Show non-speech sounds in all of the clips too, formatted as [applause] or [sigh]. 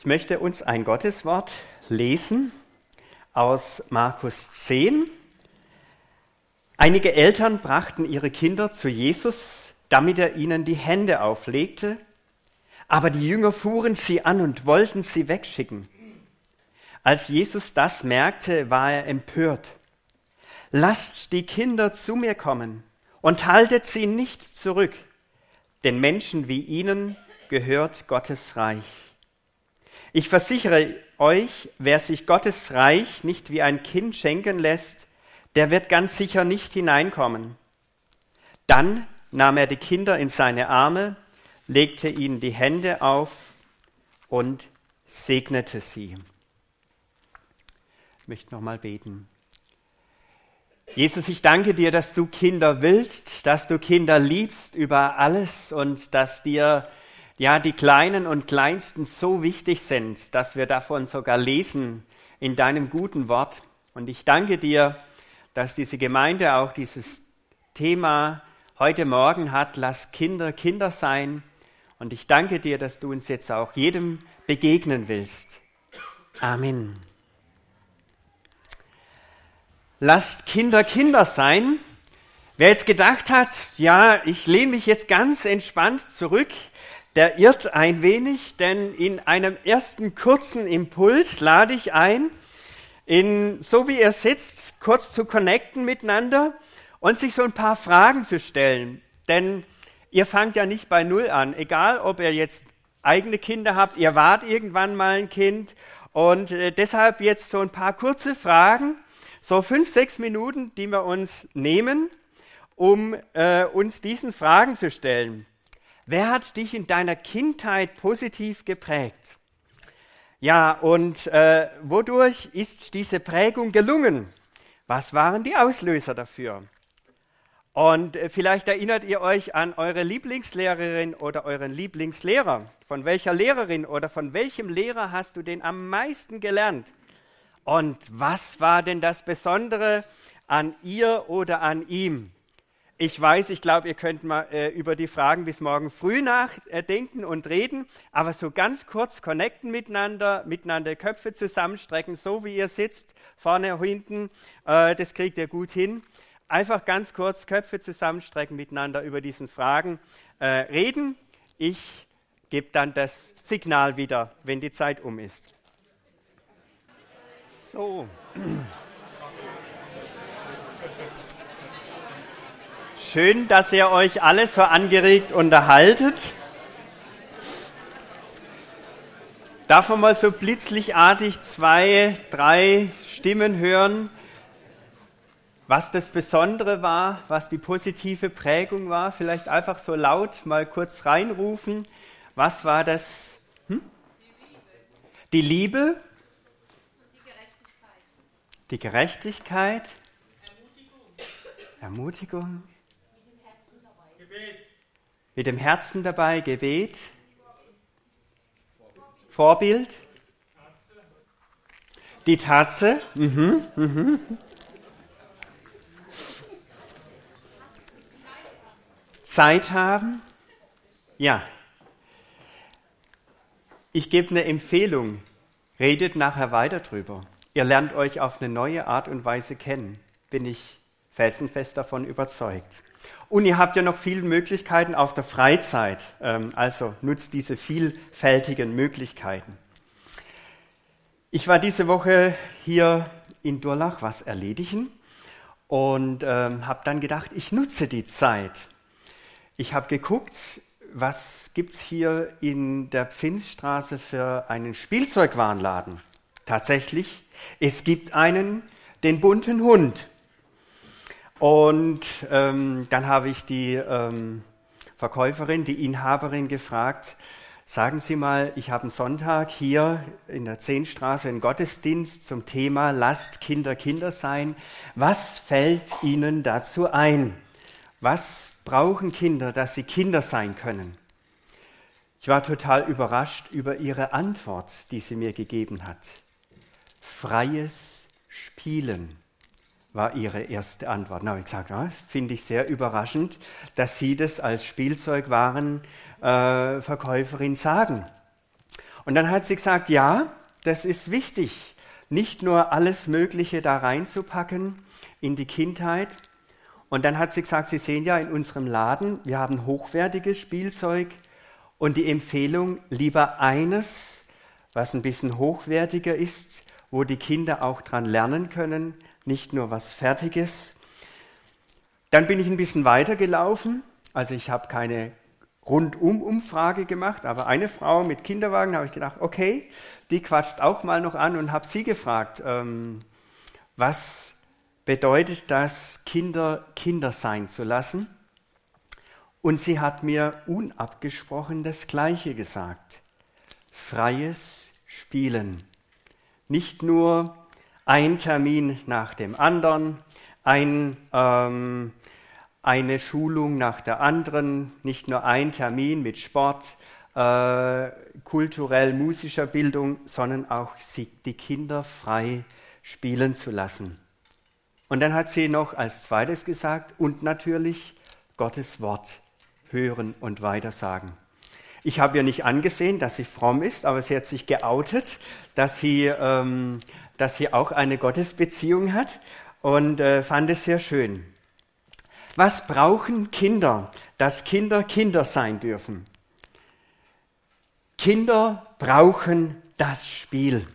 Ich möchte uns ein Gotteswort lesen aus Markus 10. Einige Eltern brachten ihre Kinder zu Jesus, damit er ihnen die Hände auflegte, aber die Jünger fuhren sie an und wollten sie wegschicken. Als Jesus das merkte, war er empört. Lasst die Kinder zu mir kommen und haltet sie nicht zurück, denn Menschen wie ihnen gehört Gottes Reich. Ich versichere euch, wer sich Gottes Reich nicht wie ein Kind schenken lässt, der wird ganz sicher nicht hineinkommen. Dann nahm er die Kinder in seine Arme, legte ihnen die Hände auf und segnete sie. Ich möchte nochmal beten. Jesus, ich danke dir, dass du Kinder willst, dass du Kinder liebst über alles und dass dir ja, die Kleinen und Kleinsten so wichtig sind, dass wir davon sogar lesen in deinem guten Wort. Und ich danke dir, dass diese Gemeinde auch dieses Thema heute Morgen hat, lass Kinder Kinder sein. Und ich danke dir, dass du uns jetzt auch jedem begegnen willst. Amen. Lasst Kinder Kinder sein. Wer jetzt gedacht hat, ja, ich lehne mich jetzt ganz entspannt zurück, der irrt ein wenig, denn in einem ersten kurzen Impuls lade ich ein, in, so wie er sitzt, kurz zu connecten miteinander und sich so ein paar Fragen zu stellen. Denn ihr fangt ja nicht bei Null an, egal ob ihr jetzt eigene Kinder habt, ihr wart irgendwann mal ein Kind und äh, deshalb jetzt so ein paar kurze Fragen, so fünf, sechs Minuten, die wir uns nehmen, um äh, uns diesen Fragen zu stellen. Wer hat dich in deiner Kindheit positiv geprägt? Ja, und äh, wodurch ist diese Prägung gelungen? Was waren die Auslöser dafür? Und äh, vielleicht erinnert ihr euch an eure Lieblingslehrerin oder euren Lieblingslehrer. Von welcher Lehrerin oder von welchem Lehrer hast du den am meisten gelernt? Und was war denn das Besondere an ihr oder an ihm? Ich weiß, ich glaube, ihr könnt mal äh, über die Fragen bis morgen früh nachdenken und reden, aber so ganz kurz connecten miteinander, miteinander Köpfe zusammenstrecken, so wie ihr sitzt, vorne, hinten, äh, das kriegt ihr gut hin. Einfach ganz kurz Köpfe zusammenstrecken miteinander über diesen Fragen äh, reden. Ich gebe dann das Signal wieder, wenn die Zeit um ist. So. Schön, dass ihr euch alle so angeregt unterhaltet. Darf man mal so blitzlichtartig zwei, drei Stimmen hören, was das Besondere war, was die positive Prägung war? Vielleicht einfach so laut mal kurz reinrufen. Was war das? Hm? Die Liebe. Die Gerechtigkeit. Die Gerechtigkeit. Ermutigung. Ermutigung. Mit dem Herzen dabei Gebet, Vorbild, die Tatze, mhm, mhm. Zeit haben, ja. Ich gebe eine Empfehlung, redet nachher weiter drüber. Ihr lernt euch auf eine neue Art und Weise kennen, bin ich felsenfest davon überzeugt. Und ihr habt ja noch viele Möglichkeiten auf der Freizeit. Ähm, also nutzt diese vielfältigen Möglichkeiten. Ich war diese Woche hier in Durlach was erledigen und ähm, habe dann gedacht, ich nutze die Zeit. Ich habe geguckt, was gibt es hier in der Pfinsstraße für einen Spielzeugwarenladen. Tatsächlich, es gibt einen, den bunten Hund. Und ähm, dann habe ich die ähm, Verkäuferin, die Inhaberin gefragt, sagen Sie mal, ich habe einen Sonntag hier in der Zehnstraße einen Gottesdienst zum Thema Lasst Kinder Kinder sein. Was fällt Ihnen dazu ein? Was brauchen Kinder, dass sie Kinder sein können? Ich war total überrascht über ihre Antwort, die sie mir gegeben hat. Freies Spielen war ihre erste Antwort. Da habe ich gesagt, das finde ich sehr überraschend, dass Sie das als Spielzeugwarenverkäuferin äh, sagen. Und dann hat sie gesagt, ja, das ist wichtig, nicht nur alles Mögliche da reinzupacken in die Kindheit. Und dann hat sie gesagt, Sie sehen ja in unserem Laden, wir haben hochwertiges Spielzeug und die Empfehlung, lieber eines, was ein bisschen hochwertiger ist, wo die Kinder auch dran lernen können, nicht nur was Fertiges. Dann bin ich ein bisschen weitergelaufen. Also ich habe keine Rundum-Umfrage gemacht, aber eine Frau mit Kinderwagen habe ich gedacht, okay, die quatscht auch mal noch an und habe sie gefragt, ähm, was bedeutet das, Kinder Kinder sein zu lassen? Und sie hat mir unabgesprochen das Gleiche gesagt. Freies Spielen. Nicht nur ein Termin nach dem anderen, ein ähm, eine Schulung nach der anderen, nicht nur ein Termin mit Sport, äh, kulturell-musischer Bildung, sondern auch die Kinder frei spielen zu lassen. Und dann hat sie noch als zweites gesagt, und natürlich Gottes Wort hören und weitersagen. Ich habe ihr nicht angesehen, dass sie fromm ist, aber sie hat sich geoutet, dass sie, ähm, dass sie auch eine Gottesbeziehung hat und äh, fand es sehr schön. Was brauchen Kinder, dass Kinder Kinder sein dürfen? Kinder brauchen das Spiel.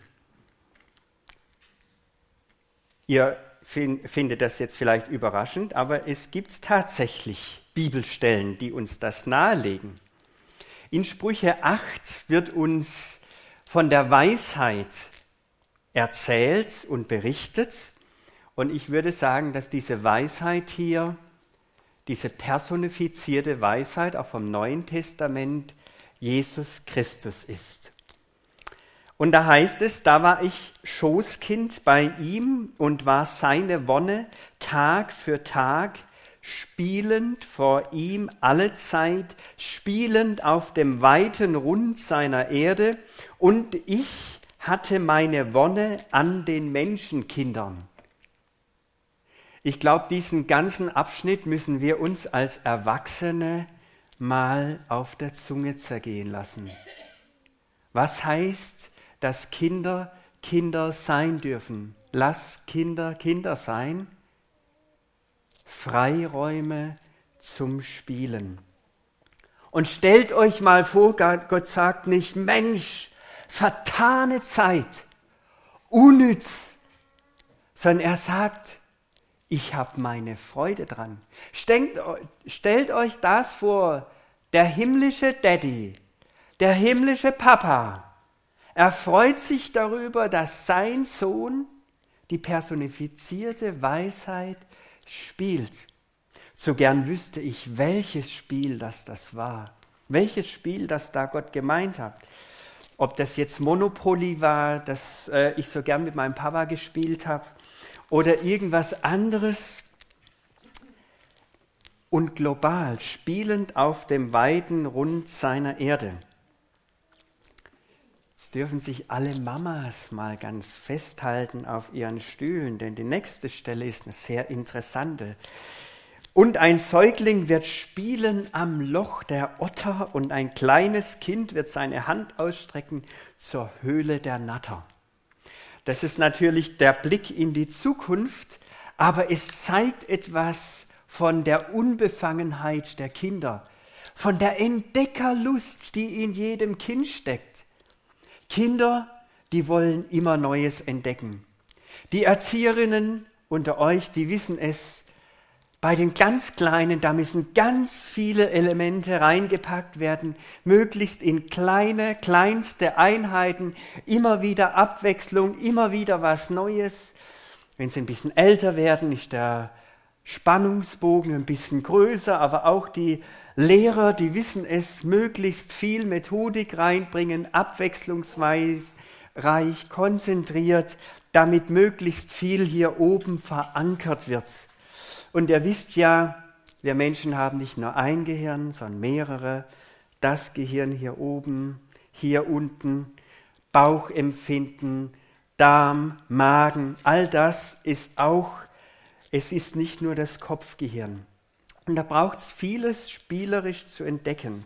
Ihr findet das jetzt vielleicht überraschend, aber es gibt tatsächlich Bibelstellen, die uns das nahelegen. In Sprüche 8 wird uns von der Weisheit erzählt und berichtet. Und ich würde sagen, dass diese Weisheit hier diese personifizierte Weisheit auch vom Neuen Testament Jesus Christus ist. Und da heißt es, da war ich Schoßkind bei ihm und war seine Wonne Tag für Tag, spielend vor ihm alle Zeit, spielend auf dem weiten Rund seiner Erde, und ich hatte meine Wonne an den Menschenkindern. Ich glaube, diesen ganzen Abschnitt müssen wir uns als Erwachsene mal auf der Zunge zergehen lassen. Was heißt, dass Kinder Kinder sein dürfen? Lass Kinder Kinder sein. Freiräume zum Spielen. Und stellt euch mal vor, Gott sagt nicht, Mensch, vertane Zeit, unnütz, sondern er sagt, ich habe meine Freude dran. Stellt, stellt euch das vor, der himmlische Daddy, der himmlische Papa, er freut sich darüber, dass sein Sohn die personifizierte Weisheit spielt. So gern wüsste ich, welches Spiel das das war, welches Spiel das da Gott gemeint hat. Ob das jetzt Monopoly war, das äh, ich so gern mit meinem Papa gespielt habe, oder irgendwas anderes und global, spielend auf dem weiten Rund seiner Erde. Jetzt dürfen sich alle Mamas mal ganz festhalten auf ihren Stühlen, denn die nächste Stelle ist eine sehr interessante. Und ein Säugling wird spielen am Loch der Otter und ein kleines Kind wird seine Hand ausstrecken zur Höhle der Natter. Das ist natürlich der Blick in die Zukunft, aber es zeigt etwas von der Unbefangenheit der Kinder, von der Entdeckerlust, die in jedem Kind steckt. Kinder, die wollen immer Neues entdecken. Die Erzieherinnen unter euch, die wissen es, bei den ganz Kleinen, da müssen ganz viele Elemente reingepackt werden, möglichst in kleine, kleinste Einheiten, immer wieder Abwechslung, immer wieder was Neues. Wenn sie ein bisschen älter werden, ist der Spannungsbogen ein bisschen größer, aber auch die Lehrer, die wissen es, möglichst viel Methodik reinbringen, abwechslungsreich, konzentriert, damit möglichst viel hier oben verankert wird. Und ihr wisst ja, wir Menschen haben nicht nur ein Gehirn, sondern mehrere. Das Gehirn hier oben, hier unten, Bauchempfinden, Darm, Magen, all das ist auch, es ist nicht nur das Kopfgehirn. Und da braucht es vieles spielerisch zu entdecken.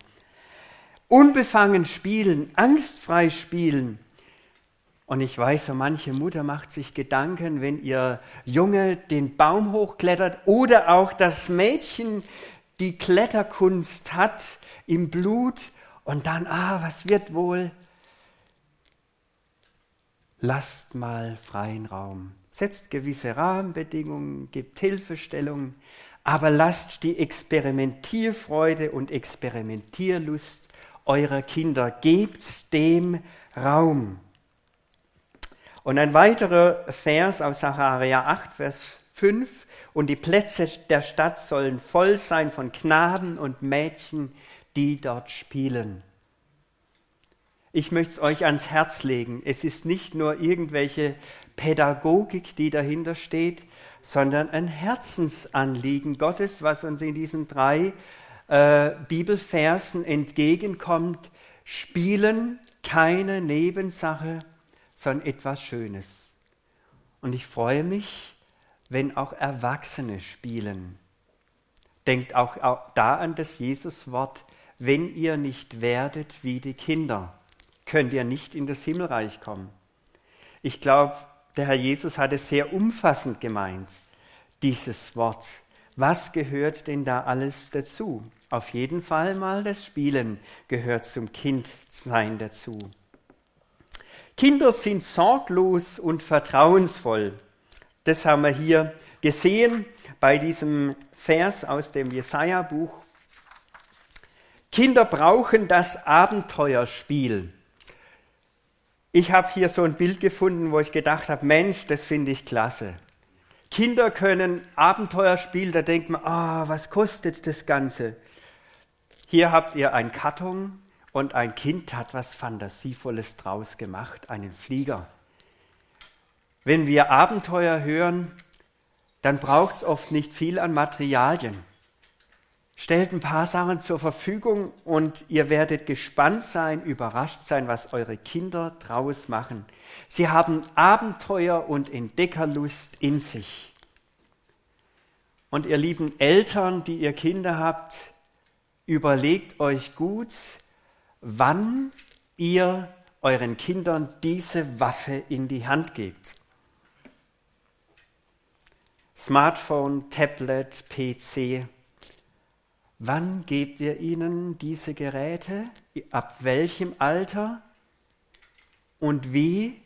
unbefangen spielen, angstfrei spielen. Und ich weiß, so manche Mutter macht sich Gedanken, wenn ihr Junge den Baum hochklettert oder auch das Mädchen die Kletterkunst hat im Blut und dann, ah, was wird wohl? Lasst mal freien Raum. Setzt gewisse Rahmenbedingungen, gibt Hilfestellungen, aber lasst die Experimentierfreude und Experimentierlust eurer Kinder, gebt dem Raum. Und ein weiterer Vers aus Sacharja 8, Vers 5, und die Plätze der Stadt sollen voll sein von Knaben und Mädchen, die dort spielen. Ich möchte es euch ans Herz legen. Es ist nicht nur irgendwelche Pädagogik, die dahinter steht, sondern ein Herzensanliegen Gottes, was uns in diesen drei äh, Bibelversen entgegenkommt. Spielen keine Nebensache, sondern etwas Schönes. Und ich freue mich, wenn auch Erwachsene spielen. Denkt auch, da an das Jesuswort, wenn ihr nicht werdet wie die Kinder, könnt ihr nicht in das Himmelreich kommen. Ich glaube, der Herr Jesus hat es sehr umfassend gemeint, dieses Wort. Was gehört denn da alles dazu? Auf jeden Fall mal das Spielen gehört zum Kindsein dazu. Kinder sind sorglos und vertrauensvoll. Das haben wir hier gesehen bei diesem Vers aus dem Jesaja-Buch. Kinder brauchen das Abenteuerspiel. Ich habe hier so ein Bild gefunden, wo ich gedacht habe, Mensch, das finde ich klasse. Kinder können Abenteuerspiel, da denkt man, ah, was kostet das Ganze? Hier habt ihr ein Karton und ein Kind hat was Fantasievolles draus gemacht, einen Flieger. Wenn wir Abenteuer hören, dann braucht es oft nicht viel an Materialien. Stellt ein paar Sachen zur Verfügung und ihr werdet gespannt sein, überrascht sein, was eure Kinder draus machen. Sie haben Abenteuer und Entdeckerlust in sich. Und ihr lieben Eltern, die ihr Kinder habt, überlegt euch gut, wann ihr euren Kindern diese Waffe in die Hand gebt. Smartphone, Tablet, PC, Wann gebt ihr ihnen diese Geräte? Ab welchem Alter? Und wie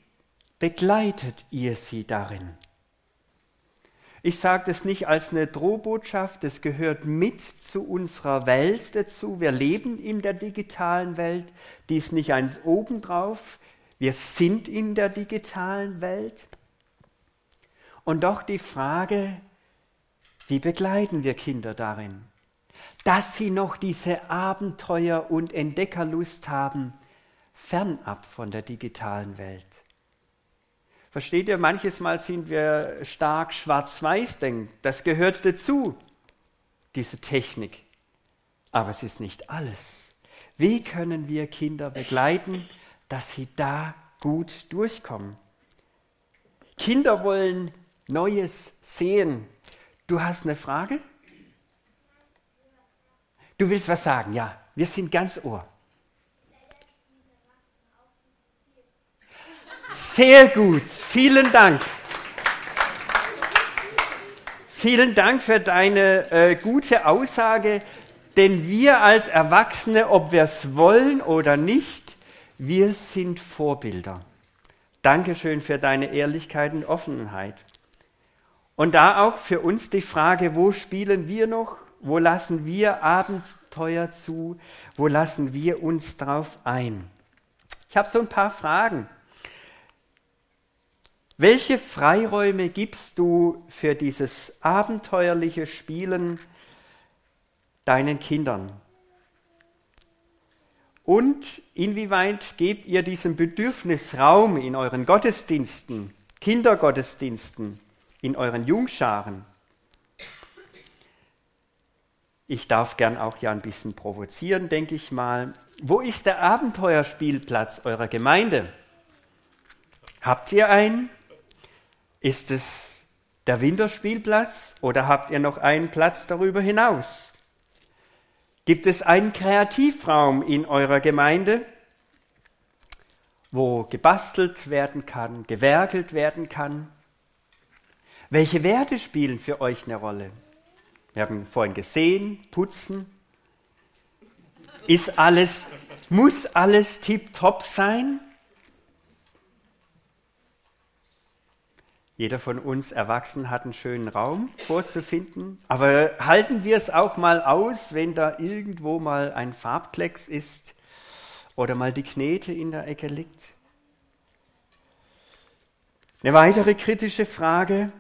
begleitet ihr sie darin? Ich sage das nicht als eine Drohbotschaft, das gehört mit zu unserer Welt dazu. Wir leben in der digitalen Welt, die ist nicht eins obendrauf. Wir sind in der digitalen Welt. Und doch die Frage, wie begleiten wir Kinder darin? dass sie noch diese Abenteuer- und Entdeckerlust haben, fernab von der digitalen Welt. Versteht ihr, manches Mal sind wir stark schwarz-weiß denken. Das gehört dazu, diese Technik. Aber es ist nicht alles. Wie können wir Kinder begleiten, dass sie da gut durchkommen? Kinder wollen Neues sehen. Du hast eine Frage? Du willst was sagen? Ja, wir sind ganz Ohr. Sehr gut, vielen Dank. Vielen Dank für deine äh, gute Aussage, denn wir als Erwachsene, ob wir es wollen oder nicht, wir sind Vorbilder. Dankeschön für deine Ehrlichkeit und Offenheit. Und da auch für uns die Frage, wo spielen wir noch wo lassen wir Abenteuer zu? Wo lassen wir uns drauf ein? Ich habe so ein paar Fragen. Welche Freiräume gibst du für dieses abenteuerliche Spielen deinen Kindern? Und inwieweit gebt ihr diesem Bedürfnis Raum in euren Gottesdiensten, Kindergottesdiensten, in euren Jungscharen? Ich darf gern auch ja ein bisschen provozieren, denke ich mal. Wo ist der Abenteuerspielplatz eurer Gemeinde? Habt ihr einen? Ist es der Winterspielplatz oder habt ihr noch einen Platz darüber hinaus? Gibt es einen Kreativraum in eurer Gemeinde, wo gebastelt werden kann, gewerkelt werden kann? Welche Werte spielen für euch eine Rolle? Wir haben vorhin gesehen, putzen. Ist alles, muss alles tiptop sein? Jeder von uns Erwachsenen hat einen schönen Raum vorzufinden. Aber halten wir es auch mal aus, wenn da irgendwo mal ein Farbklecks ist oder mal die Knete in der Ecke liegt? Eine weitere kritische Frage.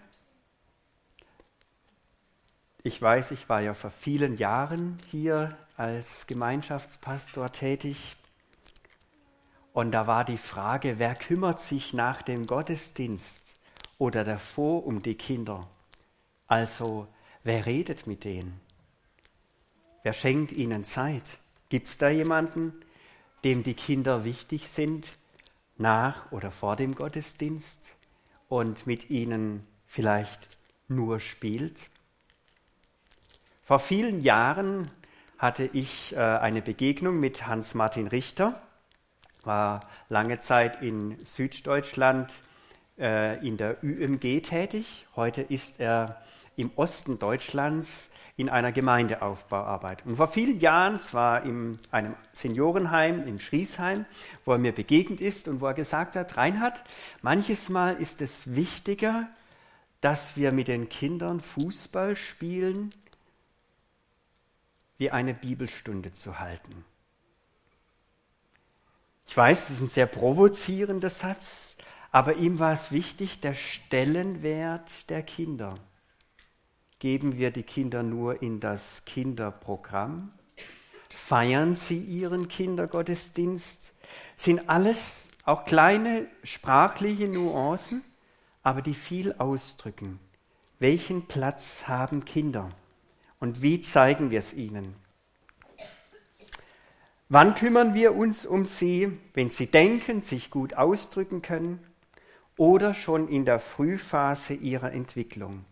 Ich weiß, ich war ja vor vielen Jahren hier als Gemeinschaftspastor tätig. Und da war die Frage, wer kümmert sich nach dem Gottesdienst oder davor um die Kinder. Also, wer redet mit denen? Wer schenkt ihnen Zeit? Gibt es da jemanden, dem die Kinder wichtig sind, nach oder vor dem Gottesdienst und mit ihnen vielleicht nur spielt? Vor vielen Jahren hatte ich äh, eine Begegnung mit Hans-Martin Richter, war lange Zeit in Süddeutschland äh, in der UMG tätig. Heute ist er im Osten Deutschlands in einer Gemeindeaufbauarbeit. Und vor vielen Jahren, zwar in einem Seniorenheim in Schriesheim, wo er mir begegnet ist und wo er gesagt hat, Reinhard, manches Mal ist es wichtiger, dass wir mit den Kindern Fußball spielen, wie eine Bibelstunde zu halten. Ich weiß, das ist ein sehr provozierender Satz, aber ihm war es wichtig, der Stellenwert der Kinder. Geben wir die Kinder nur in das Kinderprogramm? Feiern sie ihren Kindergottesdienst? Sind alles auch kleine sprachliche Nuancen, aber die viel ausdrücken. Welchen Platz haben Kinder? Und wie zeigen wir es ihnen? Wann kümmern wir uns um sie, wenn sie denken, sich gut ausdrücken können? Oder schon in der Frühphase ihrer Entwicklung.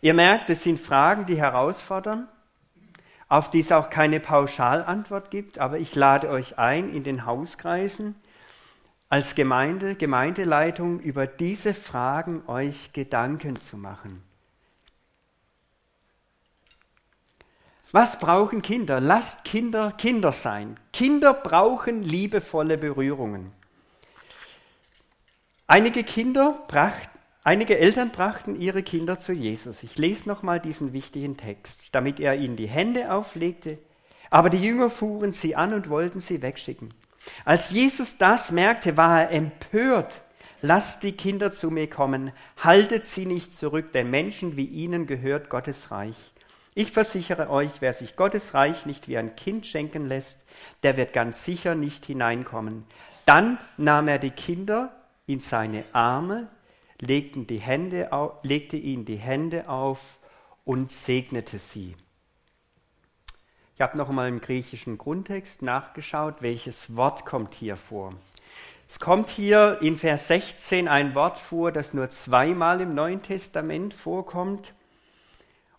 Ihr merkt, es sind Fragen, die herausfordern, auf die es auch keine Pauschalantwort gibt, aber ich lade euch ein, in den Hauskreisen als Gemeinde, Gemeindeleitung über diese Fragen euch Gedanken zu machen. Was brauchen Kinder? Lasst Kinder Kinder sein. Kinder brauchen liebevolle Berührungen. Einige Kinder bracht, einige Eltern brachten ihre Kinder zu Jesus. Ich lese nochmal diesen wichtigen Text, damit er ihnen die Hände auflegte. Aber die Jünger fuhren sie an und wollten sie wegschicken. Als Jesus das merkte, war er empört. Lasst die Kinder zu mir kommen, haltet sie nicht zurück, denn Menschen wie ihnen gehört Gottes Reich. Ich versichere euch, wer sich Gottes Reich nicht wie ein Kind schenken lässt, der wird ganz sicher nicht hineinkommen. Dann nahm er die Kinder in seine Arme, legten die Hände auf, legte ihnen die Hände auf und segnete sie. Ich habe noch einmal im griechischen Grundtext nachgeschaut, welches Wort kommt hier vor. Es kommt hier in Vers 16 ein Wort vor, das nur zweimal im Neuen Testament vorkommt.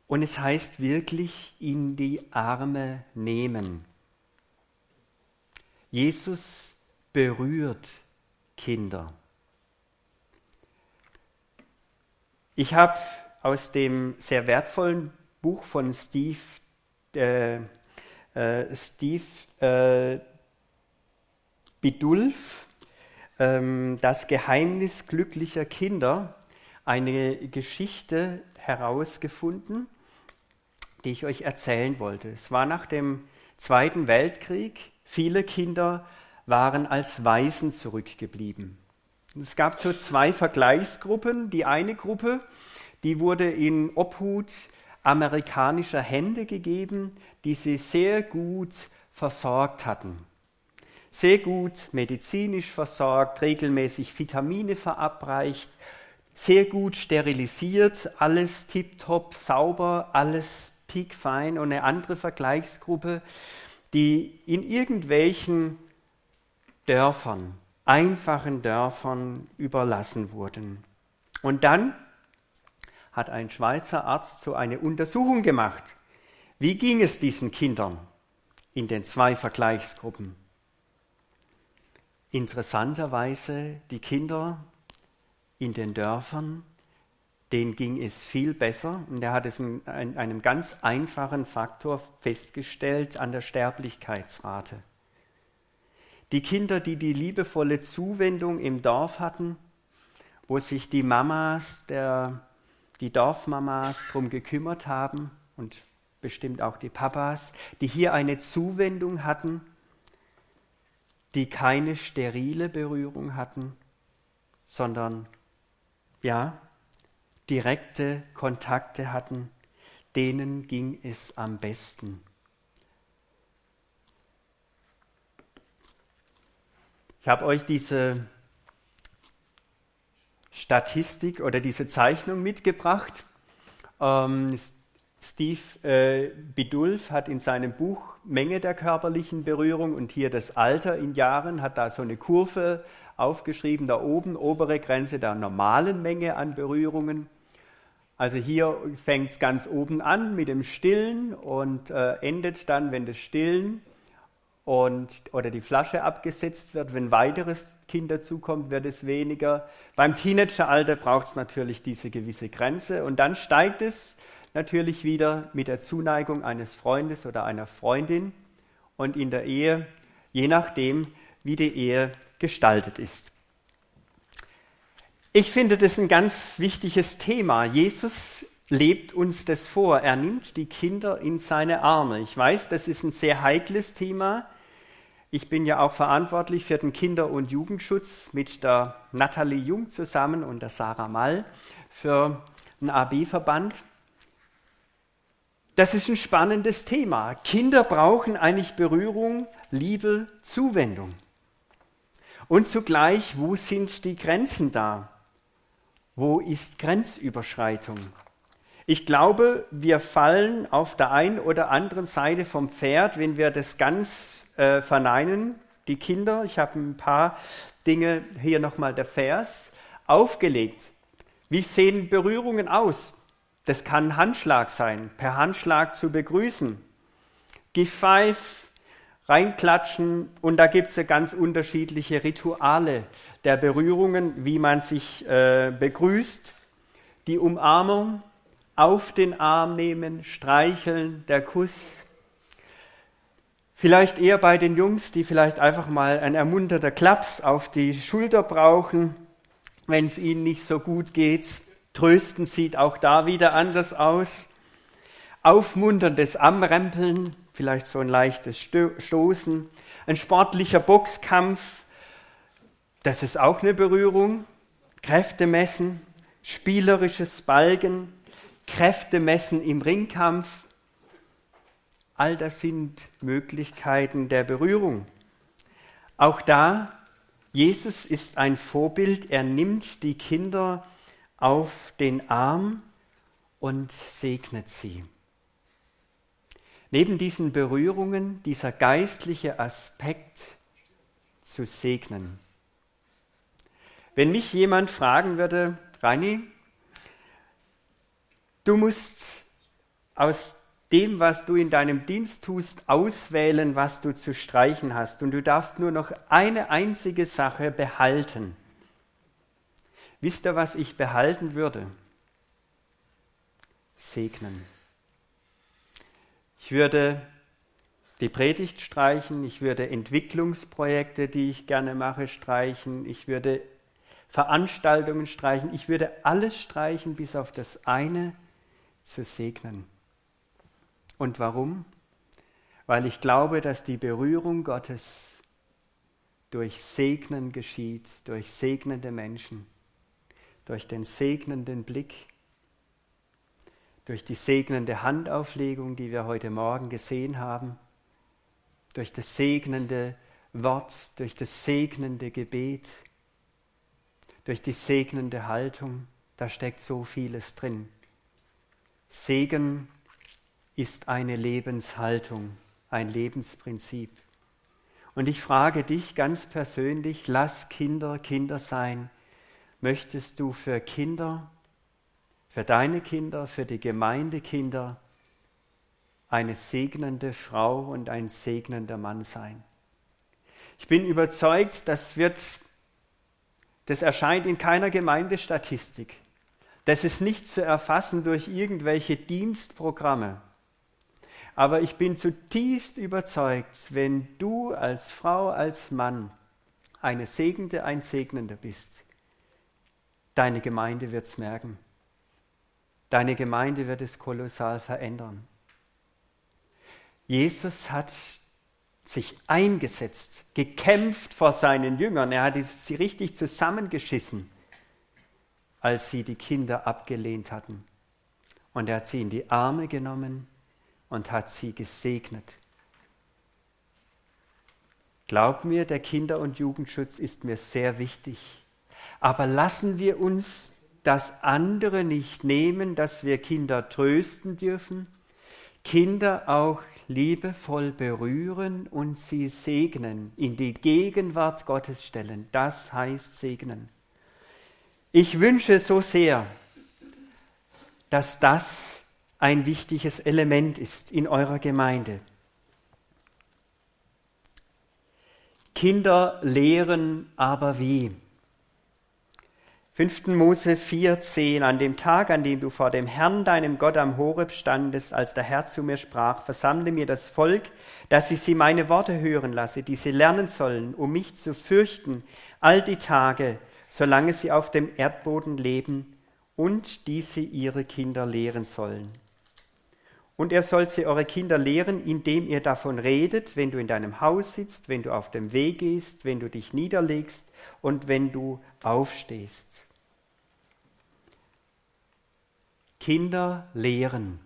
Und es heißt wirklich in die Arme nehmen. Jesus berührt Kinder. Ich habe aus dem sehr wertvollen Buch von Steve, äh, äh, Steve äh, Bidulf, ähm, Das Geheimnis glücklicher Kinder, eine Geschichte herausgefunden, die ich euch erzählen wollte. Es war nach dem Zweiten Weltkrieg. Viele Kinder waren als Waisen zurückgeblieben. Es gab so zwei Vergleichsgruppen. Die eine Gruppe, die wurde in Obhut amerikanischer Hände gegeben, die sie sehr gut versorgt hatten. Sehr gut medizinisch versorgt, regelmäßig Vitamine verabreicht, sehr gut sterilisiert, alles tiptop, sauber, alles piekfein. Und eine andere Vergleichsgruppe, die in irgendwelchen Dörfern einfachen Dörfern überlassen wurden. Und dann hat ein Schweizer Arzt so eine Untersuchung gemacht. Wie ging es diesen Kindern? in den zwei Vergleichsgruppen. Interessanterweise die Kinder in den Dörfern, denen ging es viel besser und er hat es in einem ganz einfachen Faktor festgestellt an der Sterblichkeitsrate. Die Kinder, die die liebevolle Zuwendung im Dorf hatten, wo sich die Mamas, der, die Dorfmamas drum gekümmert haben und bestimmt auch die Papas, die hier eine Zuwendung hatten, die keine sterile Berührung hatten, sondern ja, direkte Kontakte hatten, denen ging es am besten. Ich habe euch diese Statistik oder diese Zeichnung mitgebracht. Ähm, Steve äh, Bidulf hat in seinem Buch Menge der körperlichen Berührung und hier das Alter in Jahren, hat da so eine Kurve aufgeschrieben, da oben obere Grenze der normalen Menge an Berührungen. Also hier fängt es ganz oben an mit dem Stillen und äh, endet dann, wenn das Stillen und, oder die Flasche abgesetzt wird. Wenn weiteres Kind dazukommt, wird es weniger. Beim Teenageralter braucht es natürlich diese gewisse Grenze und dann steigt es natürlich wieder mit der Zuneigung eines Freundes oder einer Freundin und in der Ehe, je nachdem, wie die Ehe gestaltet ist. Ich finde das ein ganz wichtiges Thema. Jesus lebt uns das vor. Er nimmt die Kinder in seine Arme. Ich weiß, das ist ein sehr heikles Thema. Ich bin ja auch verantwortlich für den Kinder- und Jugendschutz mit der Nathalie Jung zusammen und der Sarah Mall für einen AB-Verband. Das ist ein spannendes Thema. Kinder brauchen eigentlich Berührung, Liebe, Zuwendung. Und zugleich, wo sind die Grenzen da? Wo ist Grenzüberschreitung? Ich glaube, wir fallen auf der einen oder anderen Seite vom Pferd, wenn wir das ganz äh, verneinen die Kinder. Ich habe ein paar Dinge, hier nochmal der Vers, aufgelegt. Wie sehen Berührungen aus? Das kann Handschlag sein, per Handschlag zu begrüßen. Five, reinklatschen und da gibt es ja ganz unterschiedliche Rituale der Berührungen, wie man sich äh, begrüßt. Die Umarmung, auf den Arm nehmen, streicheln, der Kuss, Vielleicht eher bei den Jungs, die vielleicht einfach mal ein ermunterter Klaps auf die Schulter brauchen, wenn es ihnen nicht so gut geht. Trösten sieht auch da wieder anders aus. Aufmunterndes Amrempeln, vielleicht so ein leichtes Stoßen. Ein sportlicher Boxkampf, das ist auch eine Berührung. Kräfte messen, spielerisches Balgen, Kräfte messen im Ringkampf, All das sind Möglichkeiten der Berührung. Auch da, Jesus ist ein Vorbild. Er nimmt die Kinder auf den Arm und segnet sie. Neben diesen Berührungen dieser geistliche Aspekt zu segnen. Wenn mich jemand fragen würde, Rani, du musst aus dem, was du in deinem Dienst tust, auswählen, was du zu streichen hast. Und du darfst nur noch eine einzige Sache behalten. Wisst ihr, was ich behalten würde? Segnen. Ich würde die Predigt streichen, ich würde Entwicklungsprojekte, die ich gerne mache, streichen, ich würde Veranstaltungen streichen, ich würde alles streichen, bis auf das eine zu segnen. Und warum? Weil ich glaube, dass die Berührung Gottes durch Segnen geschieht, durch segnende Menschen, durch den segnenden Blick, durch die segnende Handauflegung, die wir heute Morgen gesehen haben, durch das segnende Wort, durch das segnende Gebet, durch die segnende Haltung, da steckt so vieles drin. Segen ist eine Lebenshaltung, ein Lebensprinzip. Und ich frage dich ganz persönlich, lass Kinder Kinder sein. Möchtest du für Kinder, für deine Kinder, für die Gemeinde Kinder eine segnende Frau und ein segnender Mann sein. Ich bin überzeugt, das wird, das erscheint in keiner Gemeindestatistik. Das ist nicht zu erfassen durch irgendwelche Dienstprogramme. Aber ich bin zutiefst überzeugt, wenn du als Frau, als Mann eine Segnende, ein Segnender bist, deine Gemeinde wird es merken. Deine Gemeinde wird es kolossal verändern. Jesus hat sich eingesetzt, gekämpft vor seinen Jüngern. Er hat sie richtig zusammengeschissen, als sie die Kinder abgelehnt hatten. Und er hat sie in die Arme genommen und hat sie gesegnet. Glaub mir, der Kinder- und Jugendschutz ist mir sehr wichtig. Aber lassen wir uns das andere nicht nehmen, dass wir Kinder trösten dürfen, Kinder auch liebevoll berühren und sie segnen, in die Gegenwart Gottes stellen. Das heißt segnen. Ich wünsche so sehr, dass das ein wichtiges Element ist in eurer Gemeinde. Kinder lehren aber wie? 5. Mose 4,10 An dem Tag, an dem du vor dem Herrn, deinem Gott am Horeb standest, als der Herr zu mir sprach, versammle mir das Volk, dass ich sie meine Worte hören lasse, die sie lernen sollen, um mich zu fürchten, all die Tage, solange sie auf dem Erdboden leben, und die sie ihre Kinder lehren sollen. Und er soll sie eure Kinder lehren, indem ihr davon redet, wenn du in deinem Haus sitzt, wenn du auf dem Weg gehst, wenn du dich niederlegst und wenn du aufstehst. Kinder lehren.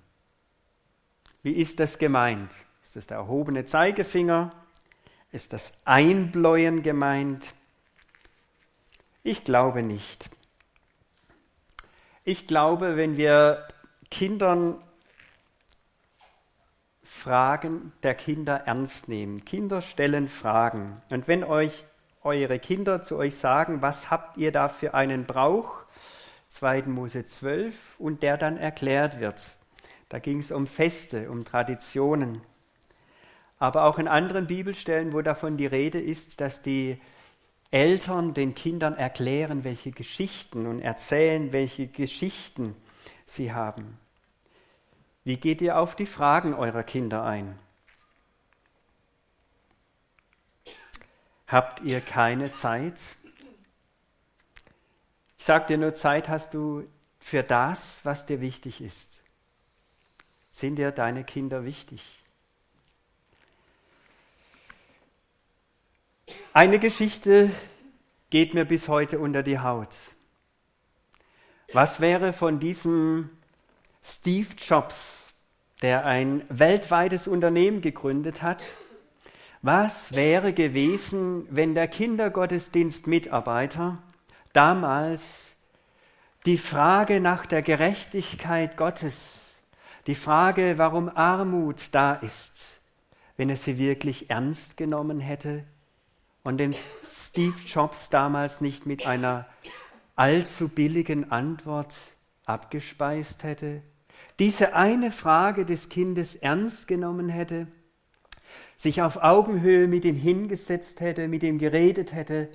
Wie ist das gemeint? Ist das der erhobene Zeigefinger? Ist das Einbläuen gemeint? Ich glaube nicht. Ich glaube, wenn wir Kindern Fragen der Kinder ernst nehmen. Kinder stellen Fragen. Und wenn euch eure Kinder zu euch sagen, was habt ihr da für einen Brauch, 2. Mose 12 und der dann erklärt wird. Da ging es um Feste, um Traditionen. Aber auch in anderen Bibelstellen, wo davon die Rede ist, dass die Eltern den Kindern erklären, welche Geschichten und erzählen, welche Geschichten sie haben. Wie geht ihr auf die Fragen eurer Kinder ein? Habt ihr keine Zeit? Ich sage dir nur, Zeit hast du für das, was dir wichtig ist. Sind dir deine Kinder wichtig? Eine Geschichte geht mir bis heute unter die Haut. Was wäre von diesem Steve Jobs, der ein weltweites Unternehmen gegründet hat, was wäre gewesen, wenn der Kindergottesdienstmitarbeiter damals die Frage nach der Gerechtigkeit Gottes, die Frage, warum Armut da ist, wenn er sie wirklich ernst genommen hätte und den Steve Jobs damals nicht mit einer allzu billigen Antwort abgespeist hätte, diese eine Frage des Kindes ernst genommen hätte, sich auf Augenhöhe mit ihm hingesetzt hätte, mit ihm geredet hätte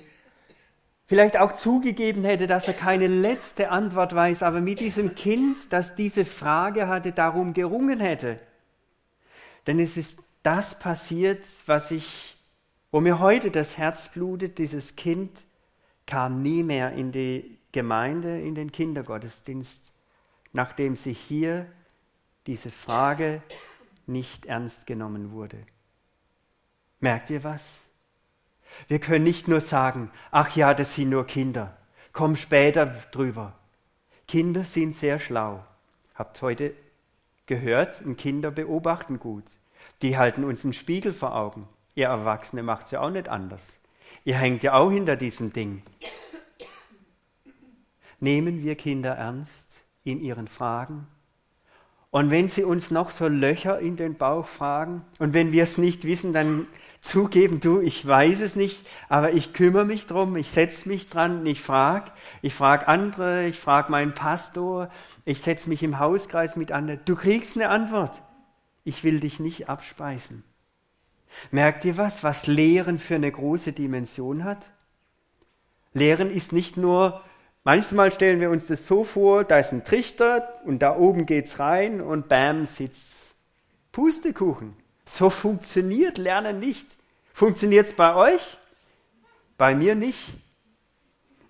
vielleicht auch zugegeben hätte, dass er keine letzte Antwort weiß, aber mit diesem Kind, das diese Frage hatte, darum gerungen hätte. Denn es ist das passiert, was ich, wo mir heute das Herz blutet, dieses Kind kam nie mehr in die Gemeinde, in den Kindergottesdienst, nachdem sich hier diese Frage nicht ernst genommen wurde. Merkt ihr was? Wir können nicht nur sagen, ach ja, das sind nur Kinder. Komm später drüber. Kinder sind sehr schlau. Habt heute gehört, Kinder beobachten gut. Die halten uns einen Spiegel vor Augen. Ihr Erwachsene macht es ja auch nicht anders. Ihr hängt ja auch hinter diesem Ding. Nehmen wir Kinder ernst in ihren Fragen? Und wenn sie uns noch so Löcher in den Bauch fragen und wenn wir es nicht wissen, dann zugeben, du, ich weiß es nicht, aber ich kümmere mich drum, ich setze mich dran, ich frage, ich frage andere, ich frage meinen Pastor, ich setze mich im Hauskreis mit anderen. Du kriegst eine Antwort. ich will dich nicht abspeisen. Merkt ihr was, was Lehren für eine große Dimension hat? Lehren ist nicht nur, manchmal stellen wir uns das so vor, da ist ein Trichter und da oben geht's rein und bam sitzt Pustekuchen. So funktioniert Lernen nicht. Funktioniert's bei euch? Bei mir nicht.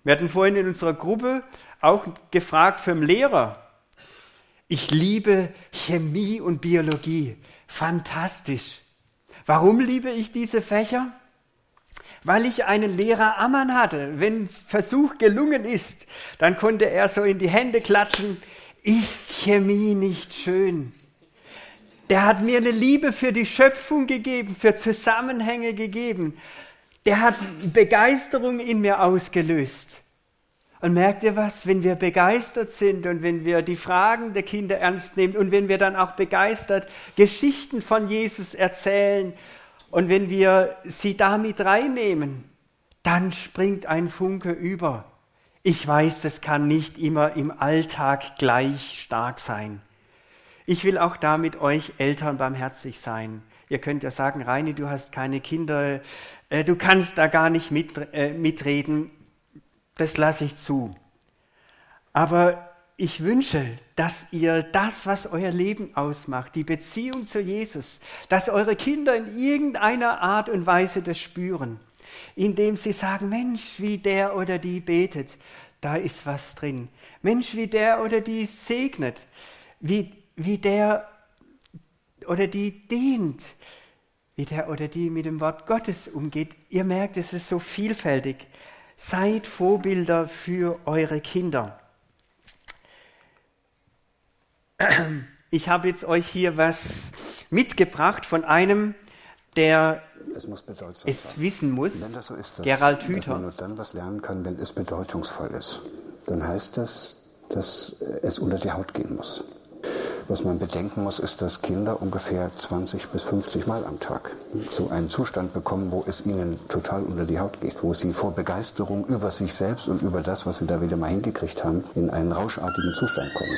Wir hatten vorhin in unserer Gruppe auch gefragt den Lehrer. Ich liebe Chemie und Biologie. Fantastisch. Warum liebe ich diese Fächer? Weil ich einen Lehrer Ammann hatte. Wenn Versuch gelungen ist, dann konnte er so in die Hände klatschen. Ist Chemie nicht schön? Der hat mir eine Liebe für die Schöpfung gegeben, für Zusammenhänge gegeben. Der hat Begeisterung in mir ausgelöst. Und merkt ihr was, wenn wir begeistert sind und wenn wir die Fragen der Kinder ernst nehmen und wenn wir dann auch begeistert Geschichten von Jesus erzählen und wenn wir sie damit reinnehmen, dann springt ein Funke über. Ich weiß, das kann nicht immer im Alltag gleich stark sein. Ich will auch da mit euch Eltern barmherzig sein. Ihr könnt ja sagen, Reini, du hast keine Kinder, äh, du kannst da gar nicht mit, äh, mitreden das lasse ich zu. Aber ich wünsche, dass ihr das, was euer Leben ausmacht, die Beziehung zu Jesus, dass eure Kinder in irgendeiner Art und Weise das spüren, indem sie sagen, Mensch, wie der oder die betet, da ist was drin. Mensch, wie der oder die segnet, wie, wie der oder die dient, wie der oder die mit dem Wort Gottes umgeht. Ihr merkt, es ist so vielfältig. Seid Vorbilder für eure Kinder. [clears throat] Ich habe jetzt euch hier was mitgebracht von einem, der es, es wissen muss. So ist, dass, Gerald Hüther. dass man nur dann was lernen kann, wenn es bedeutungsvoll ist. Dann heißt das, dass es unter die Haut gehen muss. Was man bedenken muss, ist, dass Kinder ungefähr 20 bis 50 Mal am Tag so einen Zustand bekommen, wo es ihnen total unter die Haut geht, wo sie vor Begeisterung über sich selbst und über das, was sie da wieder mal hingekriegt haben, in einen rauschartigen Zustand kommen.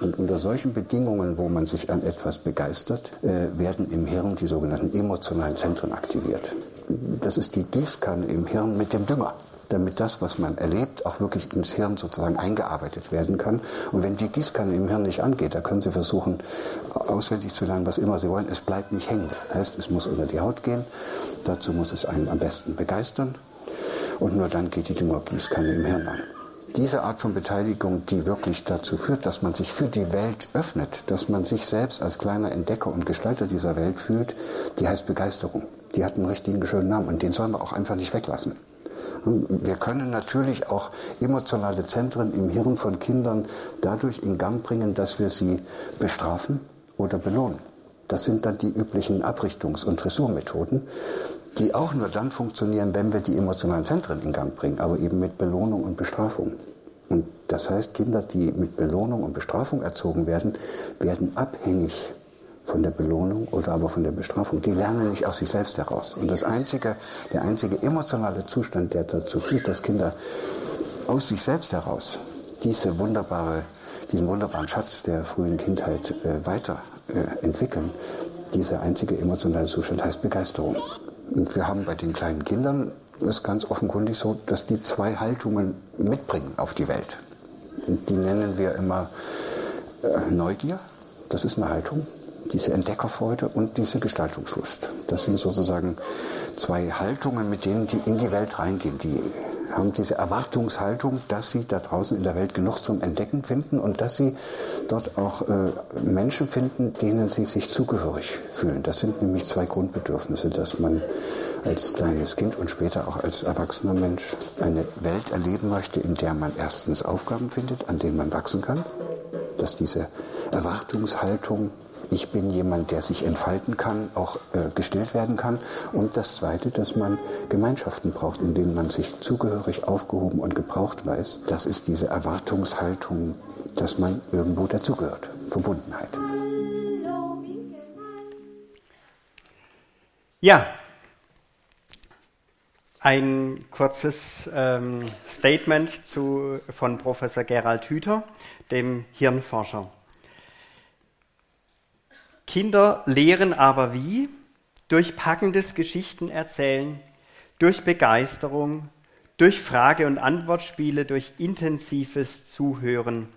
Und unter solchen Bedingungen, wo man sich an etwas begeistert, äh, werden im Hirn die sogenannten emotionalen Zentren aktiviert. Das ist die Gießkanne im Hirn mit dem Dünger damit das, was man erlebt, auch wirklich ins Hirn sozusagen eingearbeitet werden kann. Und wenn die Gießkanne im Hirn nicht angeht, da können Sie versuchen, auswendig zu lernen, was immer Sie wollen. Es bleibt nicht hängen. Das heißt, es muss unter die Haut gehen. Dazu muss es einen am besten begeistern. Und nur dann geht die Düngergießkanne im Hirn an. Diese Art von Beteiligung, die wirklich dazu führt, dass man sich für die Welt öffnet, dass man sich selbst als kleiner Entdecker und Gestalter dieser Welt fühlt, die heißt Begeisterung. Die hat einen richtigen schönen Namen und den sollen wir auch einfach nicht weglassen. Wir können natürlich auch emotionale Zentren im Hirn von Kindern dadurch in Gang bringen, dass wir sie bestrafen oder belohnen. Das sind dann die üblichen Abrichtungs- und Dressurmethoden, die auch nur dann funktionieren, wenn wir die emotionalen Zentren in Gang bringen, aber eben mit Belohnung und Bestrafung. Und das heißt, Kinder, die mit Belohnung und Bestrafung erzogen werden, werden abhängig von der Belohnung oder aber von der Bestrafung. Die lernen nicht aus sich selbst heraus. Und das einzige, der einzige emotionale Zustand, der dazu führt, dass Kinder aus sich selbst heraus diese wunderbare, diesen wunderbaren Schatz der frühen Kindheit äh, weiterentwickeln, äh, dieser einzige emotionale Zustand heißt Begeisterung. Und wir haben bei den kleinen Kindern es ganz offenkundig so, dass die zwei Haltungen mitbringen auf die Welt. Und die nennen wir immer äh, Neugier, das ist eine Haltung, diese Entdeckerfreude und diese Gestaltungslust. Das sind sozusagen zwei Haltungen, mit denen die in die Welt reingehen. Die haben diese Erwartungshaltung, dass sie da draußen in der Welt genug zum Entdecken finden und dass sie dort auch äh, Menschen finden, denen sie sich zugehörig fühlen. Das sind nämlich zwei Grundbedürfnisse, dass man als kleines Kind und später auch als erwachsener Mensch eine Welt erleben möchte, in der man erstens Aufgaben findet, an denen man wachsen kann, dass diese Erwartungshaltung ich bin jemand, der sich entfalten kann, auch äh, gestillt werden kann. Und das Zweite, dass man Gemeinschaften braucht, in denen man sich zugehörig, aufgehoben und gebraucht weiß. Das ist diese Erwartungshaltung, dass man irgendwo dazugehört. Verbundenheit. Ja, ein kurzes ähm, Statement zu, von Professor Gerald Hüther, dem Hirnforscher. Kinder lehren aber wie? Durch packendes Geschichtenerzählen, durch Begeisterung, durch Frage- und Antwortspiele, durch intensives Zuhören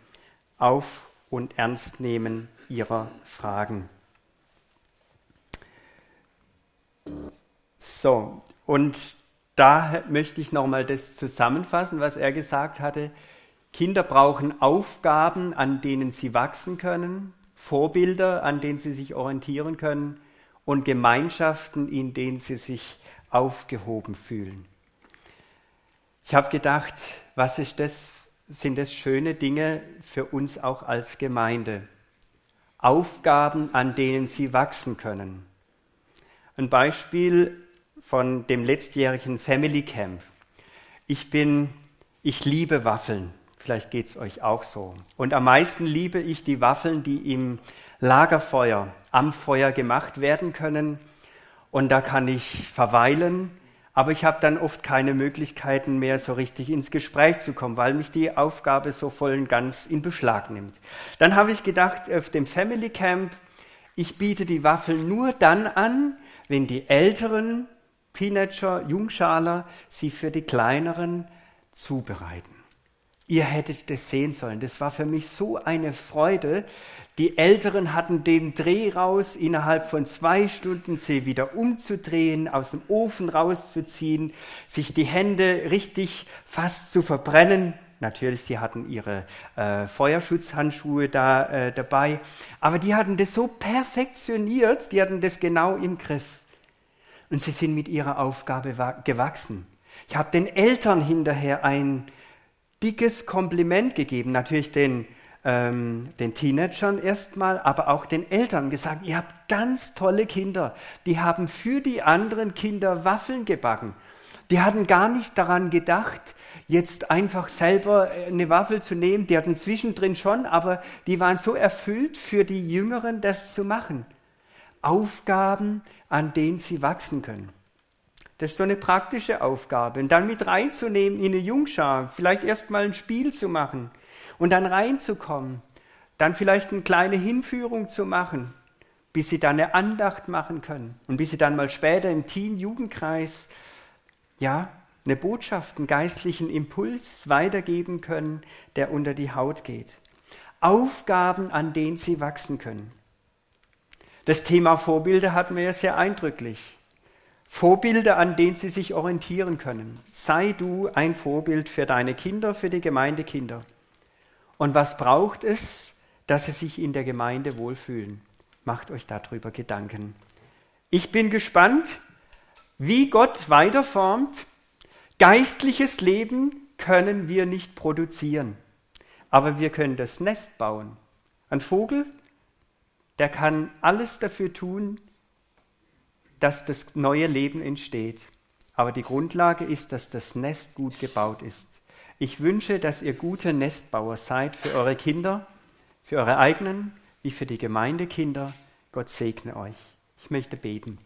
auf und Ernstnehmen ihrer Fragen. So, und da möchte ich nochmal das zusammenfassen, was er gesagt hatte. Kinder brauchen Aufgaben, an denen sie wachsen können, Vorbilder, an denen sie sich orientieren können und Gemeinschaften, in denen sie sich aufgehoben fühlen. Ich habe gedacht, was ist das, sind das schöne Dinge für uns auch als Gemeinde? Aufgaben, an denen sie wachsen können. Ein Beispiel von dem letztjährigen Family Camp. Ich bin, ich liebe Waffeln. Vielleicht geht es euch auch so. Und am meisten liebe ich die Waffeln, die im Lagerfeuer, am Feuer gemacht werden können. Und da kann ich verweilen, aber ich habe dann oft keine Möglichkeiten mehr, so richtig ins Gespräch zu kommen, weil mich die Aufgabe so voll und ganz in Beschlag nimmt. Dann habe ich gedacht, auf dem Family Camp, ich biete die Waffeln nur dann an, wenn die Älteren, Teenager, Jungschaler, sie für die Kleineren zubereiten. Ihr hättet das sehen sollen. Das war für mich so eine Freude. Die Älteren hatten den Dreh raus, innerhalb von zwei Stunden sie wieder umzudrehen, aus dem Ofen rauszuziehen, sich die Hände richtig fast zu verbrennen. Natürlich, sie hatten ihre äh, Feuerschutzhandschuhe da äh, dabei, aber die hatten das so perfektioniert, die hatten das genau im Griff. Und sie sind mit ihrer Aufgabe gewachsen. Ich habe den Eltern hinterher ein dickes Kompliment gegeben, natürlich den, ähm, den Teenagern erstmal, aber auch den Eltern gesagt, ihr habt ganz tolle Kinder, die haben für die anderen Kinder Waffeln gebacken. Die hatten gar nicht daran gedacht, jetzt einfach selber eine Waffel zu nehmen. Die hatten zwischendrin schon, aber die waren so erfüllt für die Jüngeren, das zu machen. Aufgaben, an denen sie wachsen können. Das ist so eine praktische Aufgabe. Und dann mit reinzunehmen in eine Jungschar, vielleicht erstmal ein Spiel zu machen und dann reinzukommen, dann vielleicht eine kleine Hinführung zu machen, bis sie dann eine Andacht machen können und bis sie dann mal später im Teen-Jugendkreis, ja, eine Botschaft, einen geistlichen Impuls weitergeben können, der unter die Haut geht. Aufgaben, an denen sie wachsen können. Das Thema Vorbilder hatten wir ja sehr eindrücklich. Vorbilder, an denen sie sich orientieren können. Sei du ein Vorbild für deine Kinder, für die Gemeindekinder. Und was braucht es, dass sie sich in der Gemeinde wohlfühlen? Macht euch darüber Gedanken. Ich bin gespannt, wie Gott weiterformt. Geistliches Leben können wir nicht produzieren, aber wir können das Nest bauen. Ein Vogel, der kann alles dafür tun, dass das neue Leben entsteht. Aber die Grundlage ist, dass das Nest gut gebaut ist. Ich wünsche, dass ihr gute Nestbauer seid für eure Kinder, für eure eigenen, wie für die Gemeindekinder. Gott segne euch. Ich möchte beten.